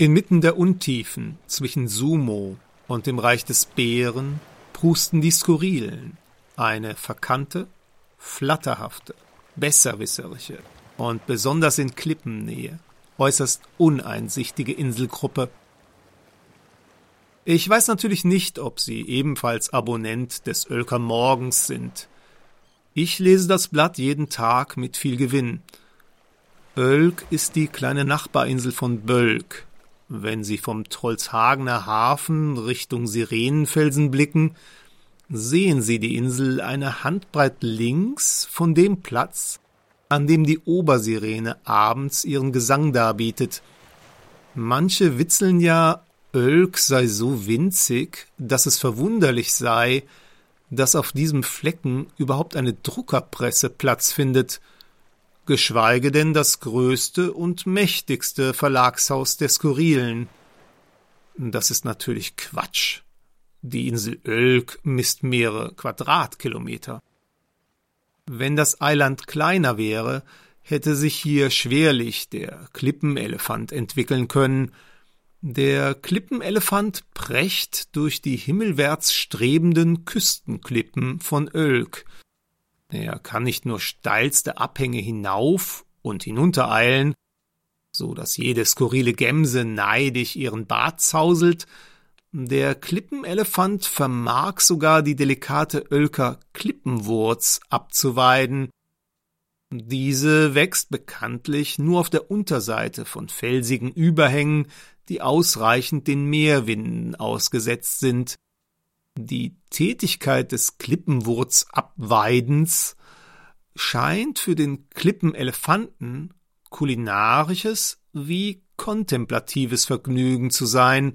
Inmitten der Untiefen zwischen Sumo und dem Reich des Bären prusten die Skurrilen, eine verkannte, flatterhafte, besserwisserische und besonders in Klippennähe äußerst uneinsichtige Inselgruppe. Ich weiß natürlich nicht, ob Sie ebenfalls Abonnent des Oelker Morgens sind. Ich lese das Blatt jeden Tag mit viel Gewinn. Oelk ist die kleine Nachbarinsel von Bölk. Wenn Sie vom Trollshagener Hafen Richtung Sirenenfelsen blicken, sehen Sie die Insel eine Handbreit links von dem Platz, an dem die Obersirene abends ihren Gesang darbietet. Manche witzeln ja, Oelk sei so winzig, dass es verwunderlich sei, dass auf diesem Flecken überhaupt eine Druckerpresse Platz findet, geschweige denn das größte und mächtigste Verlagshaus der Skurrilen. Das ist natürlich Quatsch. Die Insel Oelk misst mehrere Quadratkilometer. Wenn das Eiland kleiner wäre, hätte sich hier schwerlich der Klippenelefant entwickeln können. Der Klippenelefant precht durch die himmelwärts strebenden Küstenklippen von Oelk. Er kann nicht nur steilste Abhänge hinauf und hinuntereilen, so dass jede skurrile Gemse neidisch ihren Bart zauselt, der Klippenelefant vermag sogar die delikate Oelker Klippenwurz abzuweiden. Diese wächst bekanntlich nur auf der Unterseite von felsigen Überhängen, die ausreichend den Meerwinden ausgesetzt sind. Die Tätigkeit des Klippenwurzabweidens scheint für den Klippenelefanten kulinarisches wie kontemplatives Vergnügen zu sein,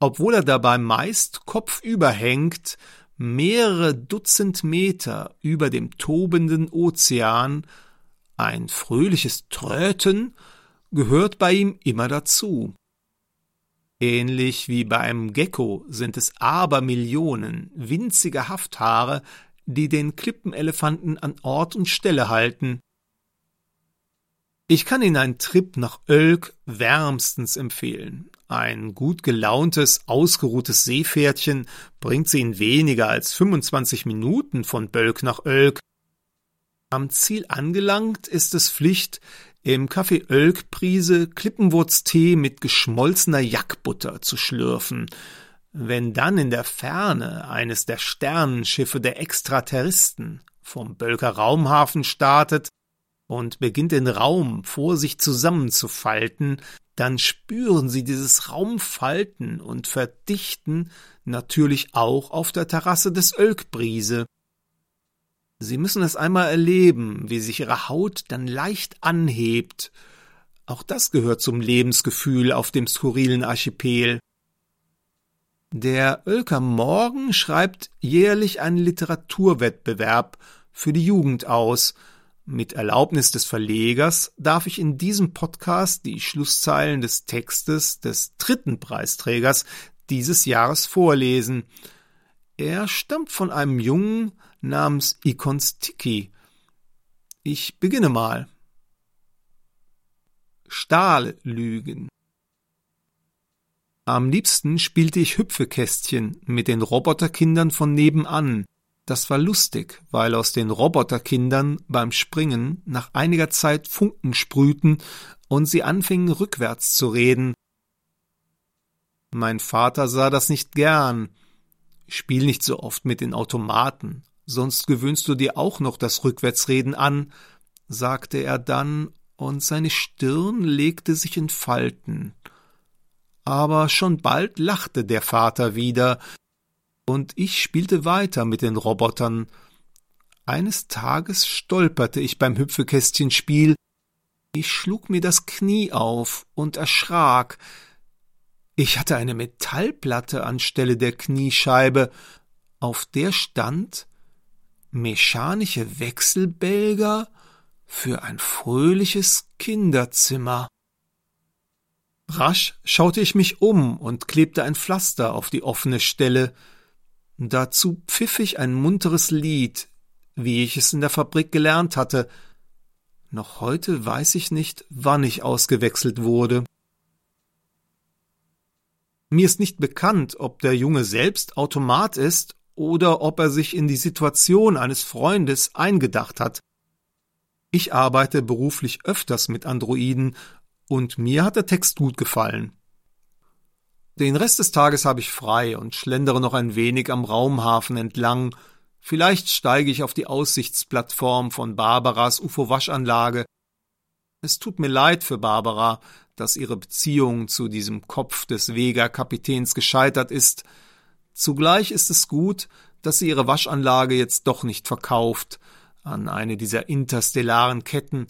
obwohl er dabei meist kopfüber hängt, mehrere Dutzend Meter über dem tobenden Ozean, ein fröhliches Tröten gehört bei ihm immer dazu. Ähnlich wie bei einem Gecko sind es Abermillionen winziger Hafthaare, die den Klippenelefanten an Ort und Stelle halten. Ich kann Ihnen einen Trip nach Oelk wärmstens empfehlen. Ein gut gelauntes, ausgeruhtes Seepferdchen bringt sie in weniger als 25 Minuten von Bölk nach Oelk. Am Ziel angelangt ist es Pflicht, im Café Oelk Klippenwurztee mit geschmolzener Jackbutter zu schlürfen. Wenn dann in der Ferne eines der Sternenschiffe der Extraterristen vom Bölker Raumhafen startet und beginnt den Raum vor sich zusammenzufalten, dann spüren Sie dieses Raumfalten und Verdichten natürlich auch auf der Terrasse des Oelkbrise. Sie müssen es einmal erleben, wie sich Ihre Haut dann leicht anhebt. Auch das gehört zum Lebensgefühl auf dem skurrilen Archipel. Der Oelker Morgen schreibt jährlich einen Literaturwettbewerb für die Jugend aus, mit Erlaubnis des Verlegers darf ich in diesem Podcast die Schlusszeilen des Textes des dritten Preisträgers dieses Jahres vorlesen. Er stammt von einem Jungen namens Ikonstiki. Ich beginne mal. Stahllügen. Am liebsten spielte ich Hüpfekästchen mit den Roboterkindern von nebenan, das war lustig, weil aus den Roboterkindern beim Springen nach einiger Zeit Funken sprühten und sie anfingen rückwärts zu reden. Mein Vater sah das nicht gern. Spiel nicht so oft mit den Automaten, sonst gewöhnst du dir auch noch das Rückwärtsreden an, sagte er dann, und seine Stirn legte sich in Falten. Aber schon bald lachte der Vater wieder, und ich spielte weiter mit den Robotern. Eines Tages stolperte ich beim Hüpfekästchenspiel. Ich schlug mir das Knie auf und erschrak. Ich hatte eine Metallplatte anstelle der Kniescheibe, auf der stand mechanische Wechselbälger für ein fröhliches Kinderzimmer. Rasch schaute ich mich um und klebte ein Pflaster auf die offene Stelle. Dazu pfiff ich ein munteres Lied, wie ich es in der Fabrik gelernt hatte. Noch heute weiß ich nicht, wann ich ausgewechselt wurde. Mir ist nicht bekannt, ob der Junge selbst Automat ist oder ob er sich in die Situation eines Freundes eingedacht hat. Ich arbeite beruflich öfters mit Androiden und mir hat der Text gut gefallen. Den Rest des Tages habe ich frei und schlendere noch ein wenig am Raumhafen entlang. Vielleicht steige ich auf die Aussichtsplattform von Barbaras UFO-Waschanlage. Es tut mir leid für Barbara, dass ihre Beziehung zu diesem Kopf des Vega-Kapitäns gescheitert ist. Zugleich ist es gut, dass sie ihre Waschanlage jetzt doch nicht verkauft an eine dieser interstellaren Ketten.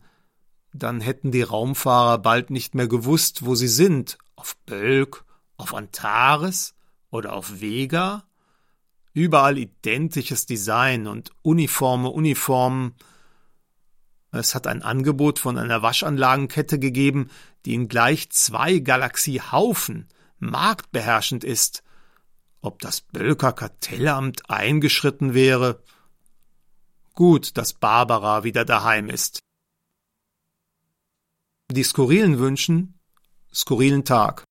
Dann hätten die Raumfahrer bald nicht mehr gewusst, wo sie sind. Auf Bölk, auf Antares oder auf Vega? Überall identisches Design und uniforme Uniformen. Es hat ein Angebot von einer Waschanlagenkette gegeben, die in gleich zwei Galaxiehaufen marktbeherrschend ist. Ob das Bölker Kartellamt eingeschritten wäre? Gut, dass Barbara wieder daheim ist. Die Skurrilen wünschen skurrilen Tag.